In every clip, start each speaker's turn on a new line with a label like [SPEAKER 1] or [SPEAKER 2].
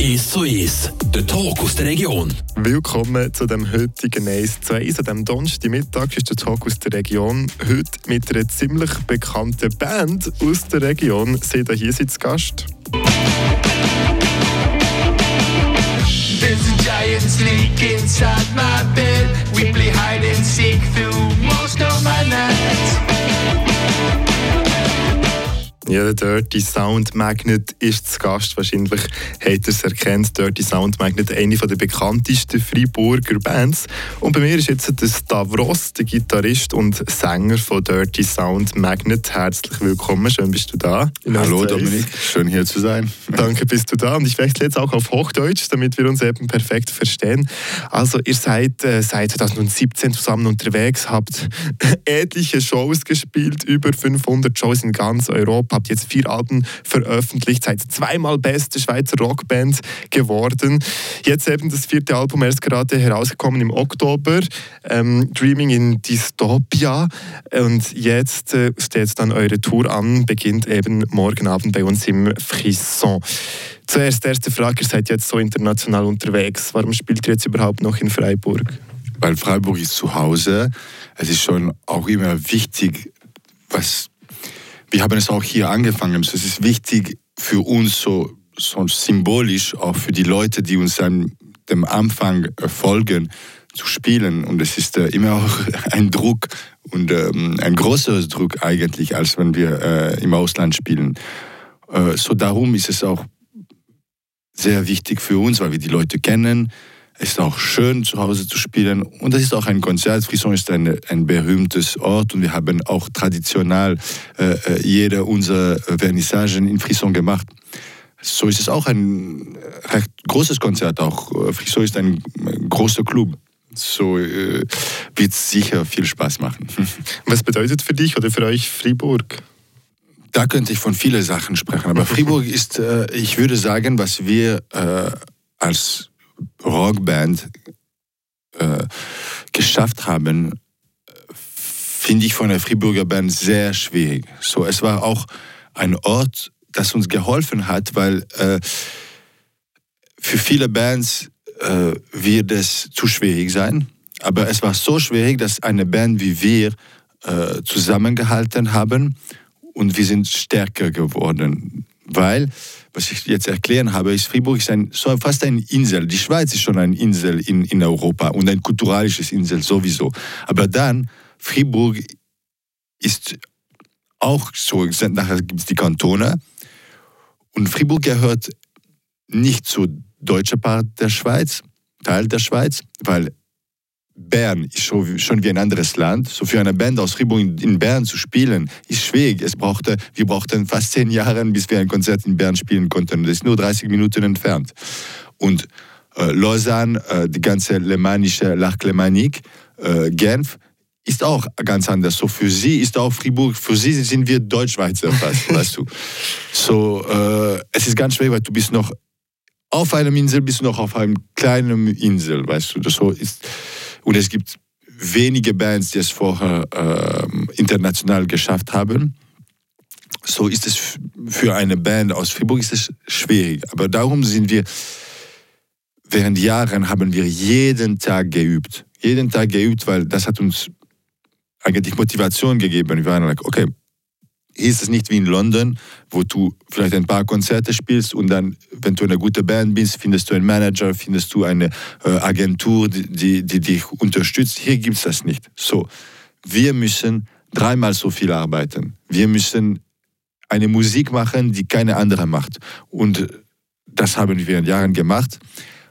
[SPEAKER 1] 1 zu 1, der Talk aus der Region.
[SPEAKER 2] Willkommen zu dem heutigen 1 zu 1. An diesem Donnerstagmittag ist der Talk aus der Region. Heute mit einer ziemlich bekannten Band aus der Region. Sie da hier sind zu Gast.
[SPEAKER 3] There's a giant snake inside my bed. We play hide and seek through most of my nights.
[SPEAKER 2] Ja, der Dirty Sound Magnet ist zu Gast. Wahrscheinlich habt ihr es erkannt. Dirty Sound Magnet, eine der bekanntesten Freiburger Bands. Und bei mir ist jetzt der Stavros, der Gitarrist und Sänger von Dirty Sound Magnet. Herzlich willkommen, schön bist du da.
[SPEAKER 4] Hallo Dominik, schön hier zu sein.
[SPEAKER 2] Danke, bist du da. Und ich wechsle jetzt auch auf Hochdeutsch, damit wir uns eben perfekt verstehen. Also, ihr seid äh, seit 2017 zusammen unterwegs, habt etliche Shows gespielt, über 500 Shows in ganz Europa habt jetzt vier Alben veröffentlicht, seid zweimal beste Schweizer Rockband geworden. Jetzt eben das vierte Album erst gerade herausgekommen im Oktober, ähm, Dreaming in Dystopia. Und jetzt äh, steht dann eure Tour an, beginnt eben morgen Abend bei uns im Frisson. Zuerst erste Frage, ihr seid jetzt so international unterwegs. Warum spielt ihr jetzt überhaupt noch in Freiburg?
[SPEAKER 4] Weil Freiburg ist zu Hause. Es ist schon auch immer wichtig, was wir haben es auch hier angefangen. Es ist wichtig für uns so, so symbolisch, auch für die Leute, die uns an dem Anfang folgen, zu spielen. Und es ist äh, immer auch ein Druck und ähm, ein größerer Druck eigentlich, als wenn wir äh, im Ausland spielen. Äh, so darum ist es auch sehr wichtig für uns, weil wir die Leute kennen, es ist auch schön, zu Hause zu spielen. Und das ist auch ein Konzert. Frisson ist ein, ein berühmtes Ort und wir haben auch traditionell äh, äh jede unserer Vernissagen in Frisson gemacht. So ist es auch ein recht großes Konzert. Auch Frisson ist ein großer Club. So äh, wird es sicher viel Spaß machen.
[SPEAKER 2] Was bedeutet für dich oder für euch Fribourg?
[SPEAKER 4] Da könnte ich von vielen Sachen sprechen. Aber Fribourg ist, äh, ich würde sagen, was wir äh, als Rockband äh, geschafft haben, finde ich von der Friburger Band sehr schwierig. So, es war auch ein Ort, das uns geholfen hat, weil äh, für viele Bands äh, wird es zu schwierig sein. Aber es war so schwierig, dass eine Band wie wir äh, zusammengehalten haben und wir sind stärker geworden, weil was ich jetzt erklären habe, ist, Fribourg ist ein, so fast eine Insel. Die Schweiz ist schon eine Insel in, in Europa und ein kulturalisches Insel sowieso. Aber dann, Fribourg ist auch so, nachher gibt es die Kantone und Fribourg gehört nicht zur deutschen Part der Schweiz, Teil der Schweiz, weil Bern ist schon wie ein anderes Land. So für eine Band aus Fribourg in Bern zu spielen, ist schwierig. Es brauchte, wir brauchten fast zehn Jahre, bis wir ein Konzert in Bern spielen konnten. Das ist nur 30 Minuten entfernt. Und äh, Lausanne, äh, die ganze alemannische L'Arc äh, Genf, ist auch ganz anders. So für sie ist auch Fribourg, für sie sind wir Deutschschweizer fast, weißt du. So, äh, es ist ganz schwer, weil du bist noch auf einer Insel, bist du noch auf einer kleinen Insel, weißt du. Das so ist, und es gibt wenige Bands, die es vorher äh, international geschafft haben. So ist es für eine Band aus Fribourg ist es schwierig. Aber darum sind wir, während Jahren haben wir jeden Tag geübt. Jeden Tag geübt, weil das hat uns eigentlich Motivation gegeben. Wir waren like, okay, ist es nicht wie in London, wo du vielleicht ein paar Konzerte spielst und dann, wenn du eine gute Band bist, findest du einen Manager, findest du eine äh, Agentur, die, die, die dich unterstützt. Hier gibt es das nicht. So, wir müssen dreimal so viel arbeiten. Wir müssen eine Musik machen, die keine andere macht. Und das haben wir in Jahren gemacht.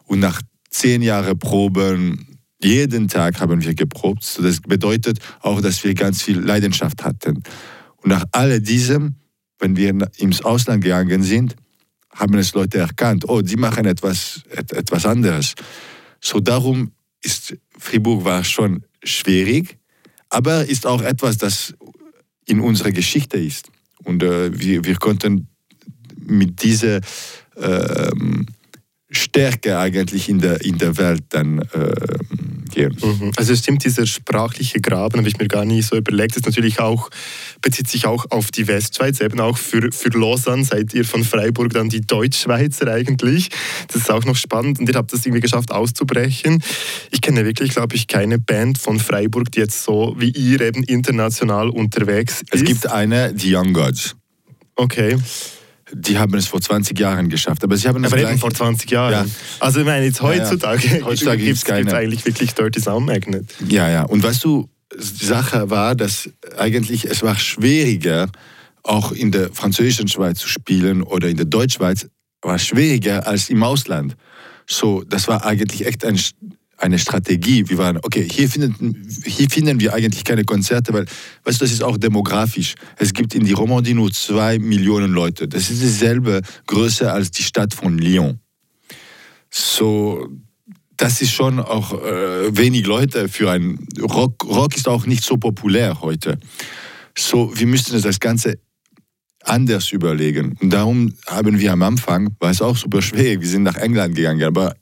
[SPEAKER 4] Und nach zehn Jahren Proben, jeden Tag haben wir geprobt. Das bedeutet auch, dass wir ganz viel Leidenschaft hatten. Und nach all diesem, wenn wir ins Ausland gegangen sind, haben es Leute erkannt, oh, die machen etwas, etwas anderes. So darum ist Fribourg war schon schwierig, aber ist auch etwas, das in unserer Geschichte ist. Und äh, wir, wir konnten mit dieser äh, Stärke eigentlich in der, in der Welt dann äh, gehen.
[SPEAKER 2] Mhm. Also es stimmt, dieser sprachliche Graben habe ich mir gar nicht so überlegt. Das ist natürlich auch, bezieht sich auch auf die Westschweiz, eben auch für, für Lausanne seid ihr von Freiburg dann die Deutschschweizer eigentlich. Das ist auch noch spannend und ihr habt es irgendwie geschafft auszubrechen. Ich kenne wirklich, glaube ich, keine Band von Freiburg, die jetzt so wie ihr eben international unterwegs ist.
[SPEAKER 4] Es gibt eine, die Young Gods.
[SPEAKER 2] Okay.
[SPEAKER 4] Die haben es vor 20 Jahren geschafft. Aber sie haben
[SPEAKER 2] Aber eben vor 20 Jahren.
[SPEAKER 4] Ja.
[SPEAKER 2] Also ich meine, jetzt
[SPEAKER 4] Ja, ja.
[SPEAKER 2] heutzutage,
[SPEAKER 4] Heutzutage
[SPEAKER 2] gibt es eigentlich wirklich Dirty Sound Magnet.
[SPEAKER 4] Ja, ja. Und weißt du, die Sache war, dass eigentlich es war schwieriger, auch in der französischen Schweiz zu spielen oder in der Deutschschweiz, war schwieriger als im Ausland. So, das war eigentlich echt ein, eine Strategie. Wir waren, okay, hier finden, hier finden wir eigentlich keine Konzerte, weil, weißt du, das ist auch demografisch. Es gibt in die Romandie nur zwei Millionen Leute. Das ist dieselbe Größe als die Stadt von Lyon. So, das ist schon auch äh, wenig Leute für ein Rock. Rock ist auch nicht so populär heute. So, wir müssten das Ganze anders überlegen. Und darum haben wir am Anfang, war es auch super schwierig, wir sind nach England gegangen, aber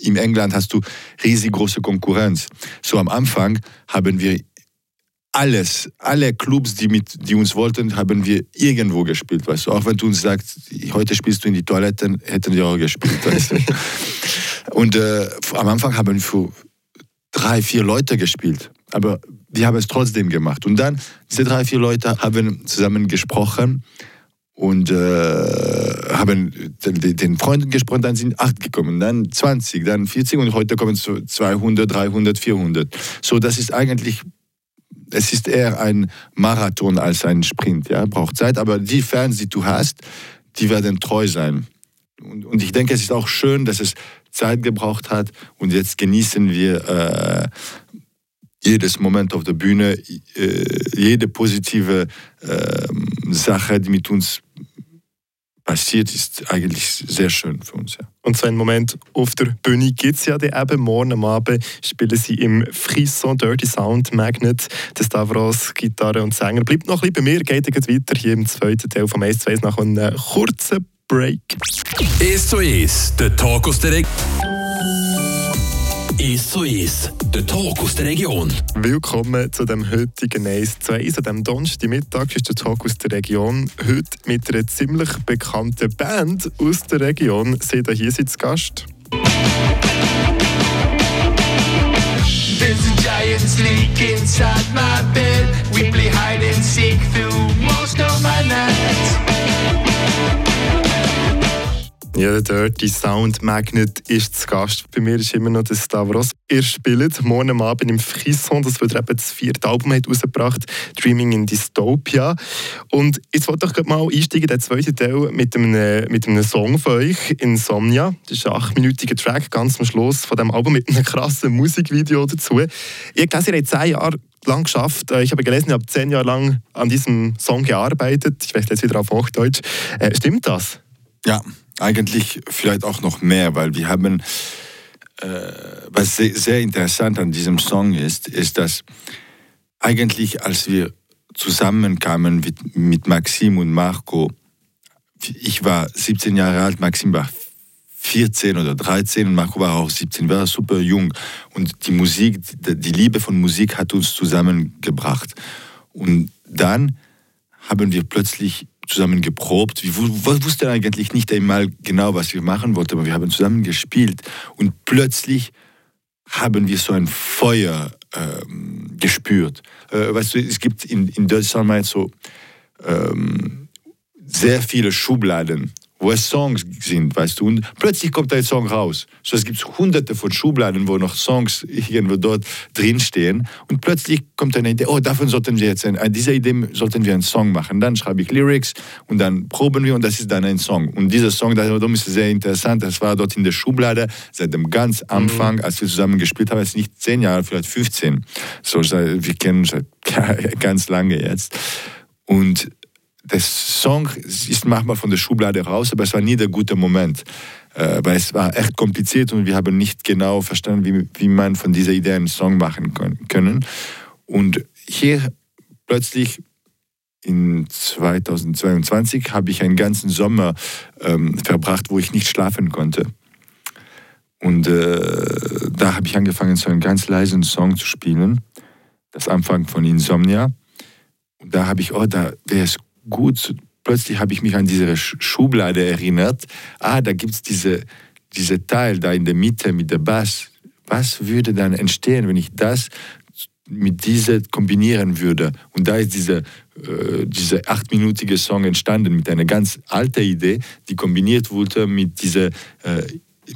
[SPEAKER 4] in England hast du riesig große Konkurrenz. So am Anfang haben wir alles, alle Clubs, die, mit, die uns wollten, haben wir irgendwo gespielt. Weißt du? Auch wenn du uns sagst, heute spielst du in die Toiletten, hätten wir auch gespielt. Weißt du? Und äh, am Anfang haben wir für drei, vier Leute gespielt. Aber die haben es trotzdem gemacht. Und dann, diese drei, vier Leute haben zusammen gesprochen und äh, haben den, den Freunden gesprochen, dann sind acht gekommen, dann 20, dann 40 und heute kommen so 200, 300, 400. So, das ist eigentlich, es ist eher ein Marathon als ein Sprint, ja, braucht Zeit, aber die Fans, die du hast, die werden treu sein. Und, und ich denke, es ist auch schön, dass es Zeit gebraucht hat und jetzt genießen wir äh, jedes Moment auf der Bühne, äh, jede positive äh, Sache, die mit uns passiert, ist eigentlich sehr schön für uns. Ja.
[SPEAKER 2] Und so einen Moment auf der Bühne gibt es ja dann eben. Morgen am Abend spielen sie im Frisson Dirty Sound Magnet des Stavros Gitarre und Sänger. Bleibt noch ein bisschen bei mir, geht dann gleich weiter hier im zweiten Teil vom s 2 nach einem kurzen Break.
[SPEAKER 1] Es zu Es, der Talk aus der Region. Es zu Es, der Talk aus der Region.
[SPEAKER 2] Willkommen zu dem heutigen 1 zu 1. An diesem Donnerstagmittag ist der Talk aus der Region. Heute mit einer ziemlich bekannten Band aus der Region. Sie da hier sind zu Gast.
[SPEAKER 3] There's a giant snake inside my bed. We play hide and seek through most of my nights.
[SPEAKER 2] Ja, der Dirty Sound Magnet ist zu Gast. Bei mir ist immer noch der Stavros. Ihr spielt morgen Abend im Frisson, das wird eben das vierte Album hat rausgebracht, Dreaming in Dystopia. Und jetzt wollte ich mal einsteigen, der zweite Teil mit einem, mit einem Song von euch, Insomnia. Das ist ein achtminütiger Track, ganz am Schluss von dem Album mit einem krassen Musikvideo dazu. Habe gelesen, ihr habt zehn Jahre lang geschafft. Äh, Ich habe gelesen, ihr habt zehn Jahre lang an diesem Song gearbeitet. Ich wechsle jetzt wieder auf Hochdeutsch. Äh, stimmt das?
[SPEAKER 4] Ja, eigentlich vielleicht auch noch mehr, weil wir haben, äh, was sehr, sehr interessant an diesem Song ist, ist, dass eigentlich als wir zusammenkamen mit, mit Maxim und Marco, ich war 17 Jahre alt, Maxim war 14 oder 13 und Marco war auch 17, war super jung. Und die Musik, die Liebe von Musik hat uns zusammengebracht. Und dann haben wir plötzlich zusammen geprobt. Wir wu- wu- wussten eigentlich nicht einmal genau, was wir machen wollten, aber wir haben zusammen gespielt. Und plötzlich haben wir so ein Feuer ähm, gespürt. Äh, weißt du, es gibt in, in Deutschland so ähm, sehr viele Schubladen, wo es Songs sind, weißt du, und plötzlich kommt ein Song raus. So, es gibt hunderte von Schubladen, wo noch Songs irgendwo dort drinstehen und plötzlich kommt eine Idee, oh, davon sollten wir jetzt, ein, an dieser Idee sollten wir einen Song machen. Dann schreibe ich Lyrics und dann proben wir und das ist dann ein Song. Und dieser Song, darum ist sehr interessant, das war dort in der Schublade seit dem ganz Anfang, als wir zusammen gespielt haben, ist nicht zehn Jahre, vielleicht 15. So, wir kennen uns seit ganz lange jetzt. Und der Song ist manchmal von der Schublade raus, aber es war nie der gute Moment. Äh, weil es war echt kompliziert und wir haben nicht genau verstanden, wie, wie man von dieser Idee einen Song machen können. Und hier plötzlich in 2022 habe ich einen ganzen Sommer ähm, verbracht, wo ich nicht schlafen konnte. Und äh, da habe ich angefangen, so einen ganz leisen Song zu spielen. Das Anfang von Insomnia. Und da habe ich, oh, da wäre es gut. Plötzlich habe ich mich an diese Sch- Schublade erinnert. Ah, da gibt es diese, diese Teil da in der Mitte mit der Bass. Was würde dann entstehen, wenn ich das mit dieser kombinieren würde? Und da ist dieser, äh, achtminütige Song entstanden mit einer ganz alten Idee, die kombiniert wurde mit dieser äh,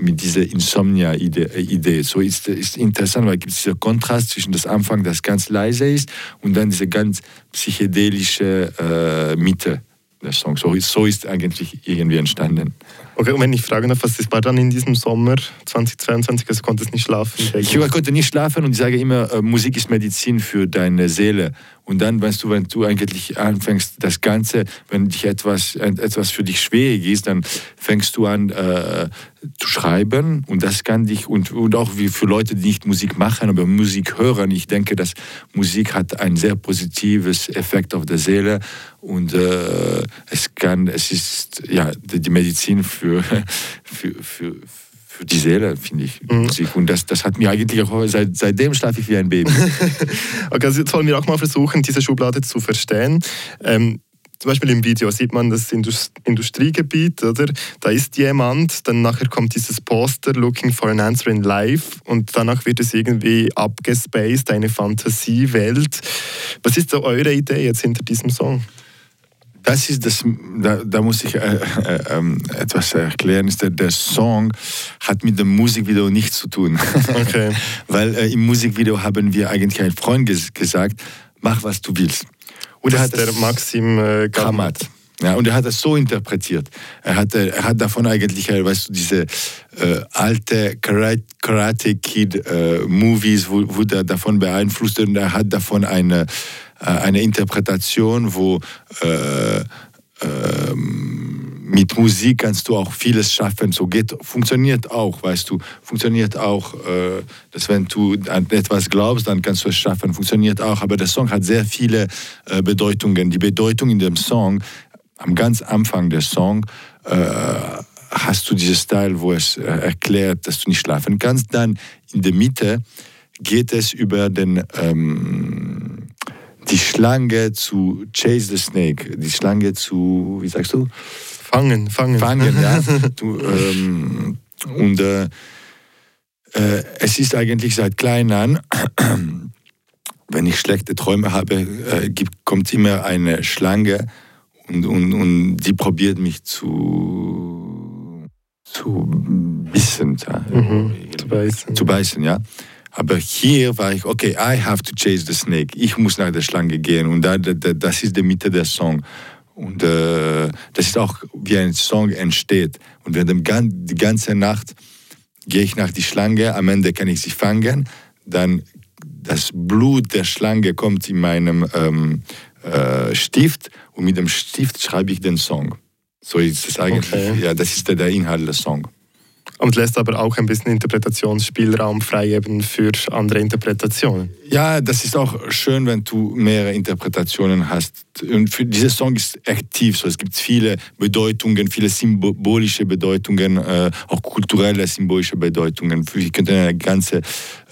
[SPEAKER 4] mit dieser Insomnia-Idee. Idee. So ist, ist interessant, weil es gibt dieser Kontrast zwischen das Anfang, das ganz leise ist, und dann diese ganz psychedelische äh, Mitte der Song. So ist, so ist eigentlich irgendwie entstanden.
[SPEAKER 2] Okay, und wenn ich fragen darf, was war dann in diesem Sommer 2022? Also konntest nicht schlafen?
[SPEAKER 4] Ich konnte nicht schlafen und ich sage immer, äh, Musik ist Medizin für deine Seele. Und dann, weißt du, wenn du eigentlich anfängst, das Ganze, wenn dich etwas, etwas für dich schwierig ist, dann fängst du an äh, zu schreiben. Und das kann dich, und, und auch wie für Leute, die nicht Musik machen, aber Musik hören, ich denke, dass Musik hat ein sehr positives Effekt auf der Seele. Und äh, es kann, es ist ja die Medizin für, für, für, für die Seele, finde ich, Musik. Und das, das hat mir eigentlich auch, seit, seitdem schlafe ich wie ein Baby.
[SPEAKER 2] Okay, also jetzt wollen wir auch mal versuchen, diese Schublade zu verstehen. Ähm, zum Beispiel im Video sieht man das Indus Industriegebiet, oder? Da ist jemand, dann nachher kommt dieses Poster Looking for an Answer in Life und danach wird es irgendwie abgespaced, eine Fantasiewelt. Was ist so eure Idee jetzt hinter diesem Song?
[SPEAKER 4] Das ist das, da, da muss ich äh, äh, ähm, etwas erklären. Ist der, der Song hat mit dem Musikvideo nichts zu tun.
[SPEAKER 2] Okay.
[SPEAKER 4] Weil äh, im Musikvideo haben wir eigentlich einen Freund ges gesagt, mach was du willst. Und
[SPEAKER 2] Das
[SPEAKER 4] er
[SPEAKER 2] ist
[SPEAKER 4] hat
[SPEAKER 2] der
[SPEAKER 4] das-
[SPEAKER 2] Maxim äh.
[SPEAKER 4] Kamat. Ja, und er hat das so interpretiert. Er hat, äh, er hat davon eigentlich, äh, weißt du, diese äh, alte Karate, Karate Kid äh, Movies, der davon beeinflusst und er hat davon eine, äh, eine Interpretation, wo äh, ähm, mit Musik kannst du auch vieles schaffen. So geht, funktioniert auch, weißt du, funktioniert auch, äh, dass wenn du an etwas glaubst, dann kannst du es schaffen. Funktioniert auch, aber der Song hat sehr viele äh, Bedeutungen. Die Bedeutung in dem Song, am ganz Anfang des Song, äh, hast du dieses Teil, wo es äh, erklärt, dass du nicht schlafen kannst. Dann in der Mitte geht es über den ähm, die Schlange zu Chase the Snake, die Schlange zu, wie sagst du?
[SPEAKER 2] Fangen, fangen.
[SPEAKER 4] Fangen, ja. Du, ähm, und äh, äh, es ist eigentlich seit klein an, wenn ich schlechte Träume habe, äh, gibt, kommt immer eine Schlange und, und, und die probiert mich zu, zu bissen. Ja.
[SPEAKER 2] Mhm, zu beißen.
[SPEAKER 4] Zu beißen, ja. Aber hier war ich, okay, I have to chase the snake. Ich muss nach der Schlange gehen. Und da, da, das ist die Mitte der Song. Und äh, das ist auch, wie ein Song entsteht. Und während dem, gan- die ganze Nacht gehe ich nach die Schlange. Am Ende kann ich sie fangen. Dann das Blut der Schlange kommt in meinem ähm, äh, Stift. Und mit dem Stift schreibe ich den Song. So ist es eigentlich.
[SPEAKER 2] Okay.
[SPEAKER 4] Ja, das ist der, der Inhalt des Songs.
[SPEAKER 2] Und lässt aber auch ein bisschen Interpretationsspielraum frei eben für andere Interpretationen.
[SPEAKER 4] Ja, das ist auch schön, wenn du mehrere Interpretationen hast. Und für dieser Song ist aktiv so. Es gibt viele Bedeutungen, viele symbolische Bedeutungen, äh, auch kulturelle symbolische Bedeutungen. Wir könnten eine ganze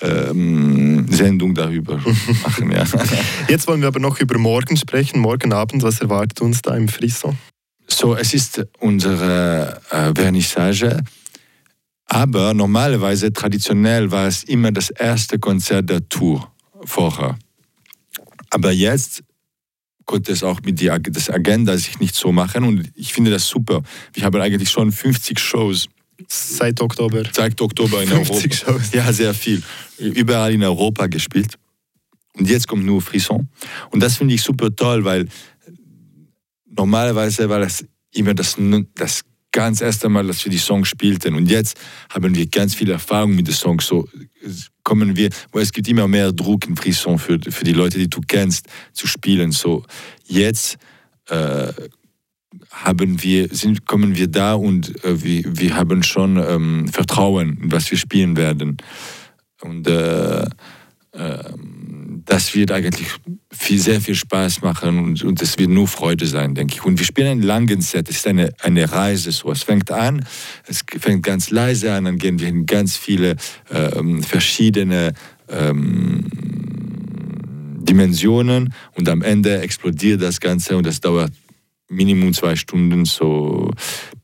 [SPEAKER 4] ähm, Sendung darüber machen. Ja.
[SPEAKER 2] Jetzt wollen wir aber noch über morgen sprechen. Morgen Abend, was erwartet uns da im Frisson?
[SPEAKER 4] So, es ist unsere äh, Vernissage. Aber normalerweise, traditionell, war es immer das erste Konzert der Tour vorher. Aber jetzt konnte es auch mit der Agenda sich nicht so machen und ich finde das super. Wir haben eigentlich schon 50 Shows
[SPEAKER 2] Seit Oktober.
[SPEAKER 4] seit Oktober in
[SPEAKER 2] 50
[SPEAKER 4] Europa.
[SPEAKER 2] Shows.
[SPEAKER 4] Ja, sehr viel. Überall in Europa gespielt. Und jetzt kommt nur Frisson. Und das finde ich super toll, weil normalerweise war das immer das, das ganz erste Mal, dass wir die Songs spielten. Und jetzt haben wir ganz viel Erfahrung mit den Songs. So kommen wir, weil es gibt immer mehr Druck in Frisson für, für die Leute, die du kennst, zu spielen. So jetzt äh, haben wir, sind, kommen wir da und äh, wir, wir haben schon ähm, Vertrauen, was wir spielen werden. Und äh, ähm, das wird eigentlich viel, sehr viel Spaß machen und, und es wird nur Freude sein, denke ich. Und wir spielen einen langen Set, es ist eine, eine Reise so. Es fängt an, es fängt ganz leise an, dann gehen wir in ganz viele ähm, verschiedene ähm, Dimensionen und am Ende explodiert das Ganze und das dauert Minimum zwei Stunden, so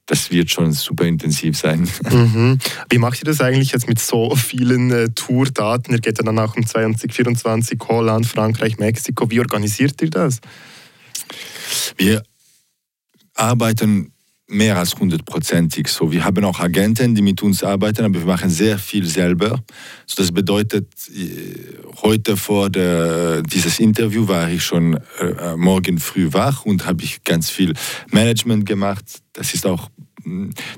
[SPEAKER 4] das wird schon super intensiv sein.
[SPEAKER 2] Mhm. Wie macht ihr das eigentlich jetzt mit so vielen äh, Tourdaten? Ihr geht ja dann auch um 2024 Holland, Frankreich, Mexiko. Wie organisiert ihr das?
[SPEAKER 4] Wir arbeiten mehr als hundertprozentig so. Wir haben auch Agenten, die mit uns arbeiten, aber wir machen sehr viel selber. So, das bedeutet, äh, heute vor der, dieses Interview war ich schon äh, morgen früh wach und habe ich ganz viel Management gemacht. Das ist auch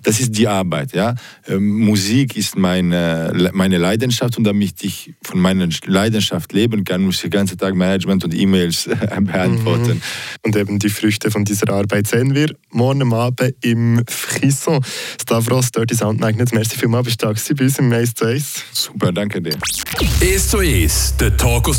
[SPEAKER 4] das ist die Arbeit. Ja? Ähm, Musik ist meine, meine Leidenschaft und damit ich von meiner Leidenschaft leben kann, muss ich den ganzen Tag Management und E-Mails beantworten. Mhm.
[SPEAKER 2] Und eben die Früchte von dieser Arbeit sehen wir morgen Abend im Frisson. Stavros, Dirty Sound Magnet, merci vielmals, bist du da bei uns im 1 zu 1.
[SPEAKER 4] Super, danke dir.
[SPEAKER 1] 1 zu 1, der Talk aus der